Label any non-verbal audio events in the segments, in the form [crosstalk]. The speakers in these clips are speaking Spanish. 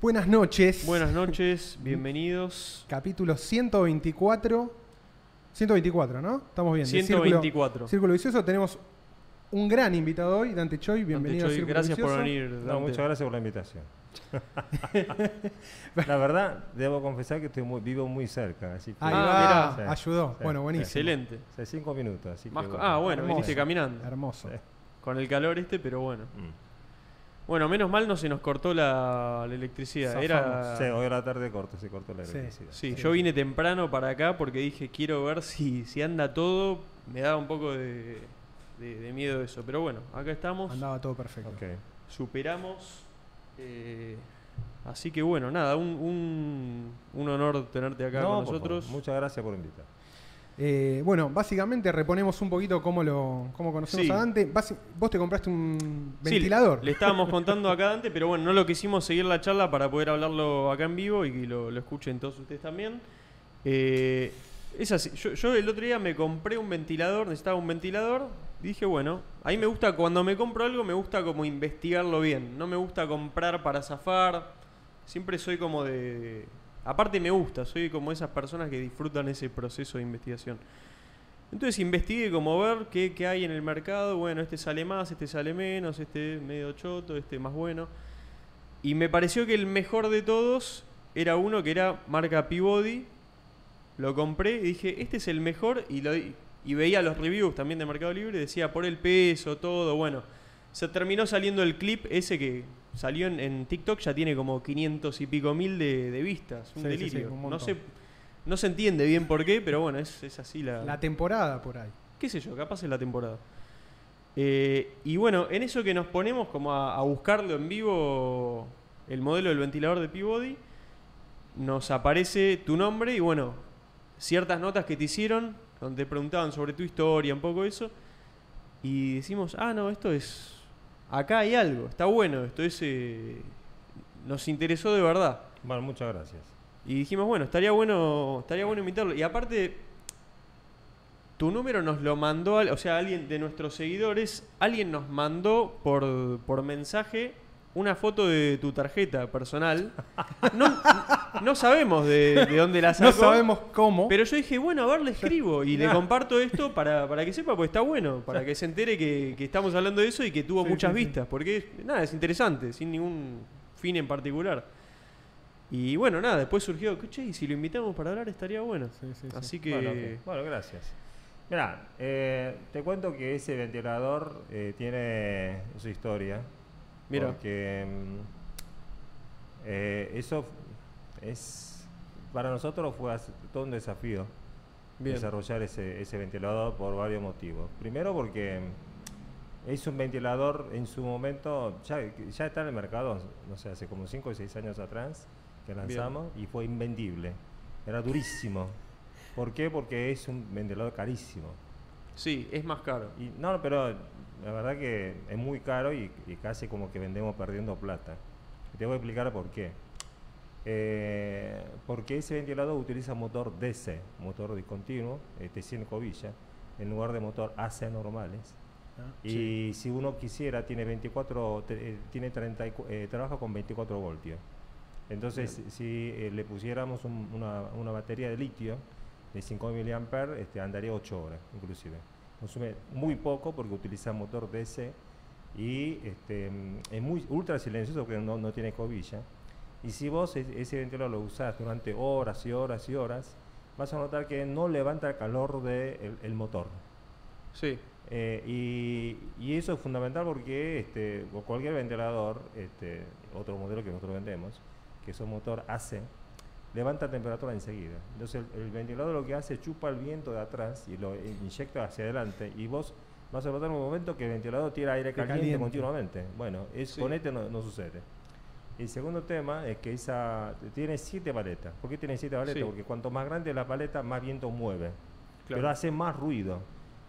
Buenas noches. Buenas noches, [laughs] bienvenidos. Capítulo 124. 124, ¿no? Estamos bien. de 124. Círculo, Círculo Vicioso. Tenemos un gran invitado hoy, Dante Choi. Bienvenido Dante a Choi, Círculo gracias por venir. No, muchas gracias por la invitación. [laughs] la verdad, debo confesar que estoy muy, vivo muy cerca, así que Ahí Ah, va, mirá. ayudó. Sí, bueno, sí. buenísimo. Excelente. hace cinco minutos, así Más que co- ah, bueno, Hermoso. viniste caminando. Hermoso. Sí. Con el calor este, pero bueno. Mm. Bueno, menos mal no se nos cortó la, la electricidad. Zafamos. Era, Sí, hoy a la tarde corto, se cortó la electricidad. Sí, Sí. yo vine temprano para acá porque dije quiero ver si, si anda todo. Me daba un poco de, de- de miedo eso. Pero bueno, acá estamos. Andaba todo perfecto. Ok. Superamos. eh, así que bueno, nada, un, un, un honor tenerte acá No, con nosotros. favor, Muchas gracias por invitar. Eh, bueno, básicamente reponemos un poquito cómo lo cómo conocemos Sí. a Dante. Vos te compraste un Sí, ventilador. le estábamos contando acá [laughs] antes, pero bueno, no lo quisimos seguir la charla para poder hablarlo acá en vivo y que lo, lo escuchen todos ustedes también. Eh, es así, yo, yo el otro día me compré un ventilador, necesitaba un ventilador, dije, bueno, a mí me gusta, cuando me compro algo, me gusta como investigarlo bien, no me gusta comprar para zafar, siempre soy como de... Aparte me gusta, soy como esas personas que disfrutan ese proceso de investigación. Entonces investigué como ver qué, qué hay en el mercado. Bueno, este sale más, este sale menos, este medio choto, este más bueno. Y me pareció que el mejor de todos era uno que era marca Peabody. Lo compré y dije, este es el mejor. Y, lo, y veía los reviews también de Mercado Libre. Decía por el peso, todo. Bueno, se terminó saliendo el clip ese que salió en, en TikTok. Ya tiene como 500 y pico mil de, de vistas. Un Sí, sí, sí, delirio. un no, sé, no se entiende bien por qué, pero bueno, es, es así La temporada por ahí. qué sé yo, capaz es la temporada. Eh, y bueno, en eso que nos ponemos como a, a buscarlo en vivo, el modelo del ventilador de Peabody, nos aparece tu nombre y bueno, ciertas notas que te hicieron, donde te preguntaban sobre tu historia, un poco eso, y decimos, ah, no, esto es, acá hay algo, está bueno, esto es, eh, nos interesó de verdad. Bueno, muchas gracias. Y dijimos, bueno, estaría bueno, estaría bueno invitarlo. Y aparte, tu número nos lo mandó, o sea, alguien de nuestros seguidores, alguien nos mandó por, por mensaje una foto de tu tarjeta personal. No, no sabemos de, de dónde la sacó. No sabemos cómo. Pero yo dije, bueno, a ver, le escribo y le [laughs] comparto esto para, para que sepa, porque está bueno, para que se entere que, que estamos hablando de eso y que tuvo Sí, muchas sí, sí. vistas, porque nada, es interesante, sin ningún fin en particular. Y bueno, nada, después surgió, che, y si lo invitamos para hablar estaría bueno. Sí, sí, sí. Así que... Bueno, gracias. Mira, te cuento que ese ventilador eh, tiene su historia. Mira. Porque mm, eh, eso es. Para nosotros fue todo un desafío Bien. desarrollar ese, ese ventilador por varios motivos. Primero, porque mm, es un ventilador en su momento, ya, ya está en el mercado, no sé, hace como 5 o 6 años atrás que lanzamos y fue invendible. Era durísimo. ¿Por qué? Porque es un ventilador carísimo. Sí, es más caro. Y, no, pero la verdad que es muy caro y, y casi como que vendemos perdiendo plata. Te voy a explicar por qué. Eh, porque ese ventilador utiliza motor DC, motor discontinuo, este 100 cobillas, en lugar de motor AC normales. Y si uno quisiera, tiene 24, te- eh, tiene 30, y cu- eh, trabaja con 24 voltios. Entonces, si eh, le pusiéramos un- una, una batería de litio de 5 mAh, este, andaría 8 horas, inclusive. Consume muy poco porque utiliza motor DC y este, es muy ultra silencioso porque no, no tiene cobilla. Y si vos es- ese ventilador lo usás durante horas y horas y horas, vas a notar que no levanta el calor del el motor. Sí, Eh, y, y eso es fundamental porque este, cualquier ventilador, este, otro modelo que nosotros vendemos, que es un motor AC, levanta temperatura enseguida. Entonces el, el ventilador lo que hace es chupa el viento de atrás y lo inyecta hacia adelante y vos vas a notar un momento que el ventilador tira aire caliente, caliente. continuamente. Bueno, es, Sí. con este no, no sucede. El segundo tema es que esa tiene siete paletas. ¿Por qué tiene siete paletas? Sí. Porque cuanto más grande la paleta, más viento mueve. Claro. Pero hace más ruido.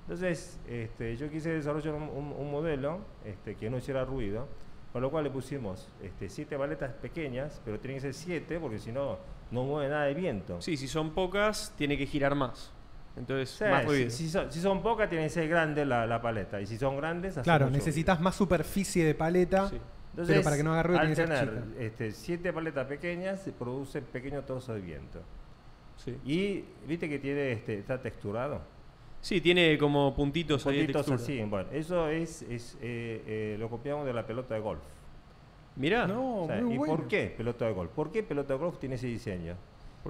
Entonces, este, yo quise desarrollar un, un- un modelo este, que no hiciera ruido, con lo cual le pusimos este, siete paletas pequeñas, pero tienen que ser siete porque si no, no mueve nada de viento. sí, si son pocas, tiene que girar más. Entonces, Sí, más si, ruido. si son, si son pocas, tiene que ser grande la, la paleta. Y si son grandes, hace Claro, necesitas más superficie de paleta Sí. Entonces, para que no haga ruido al tiene que ser tener este, siete paletas pequeñas, se produce pequeño trozo de viento. Sí. Y viste que tiene este, está texturado. Sí, tiene como puntitos, ahí de Puntitos textura. así. Bueno, eso es, es eh, eh, lo copiamos de la pelota de golf. Mirá. No, O sea, muy ¿Y bueno. por qué pelota de golf? ¿Por qué pelota de golf tiene ese diseño?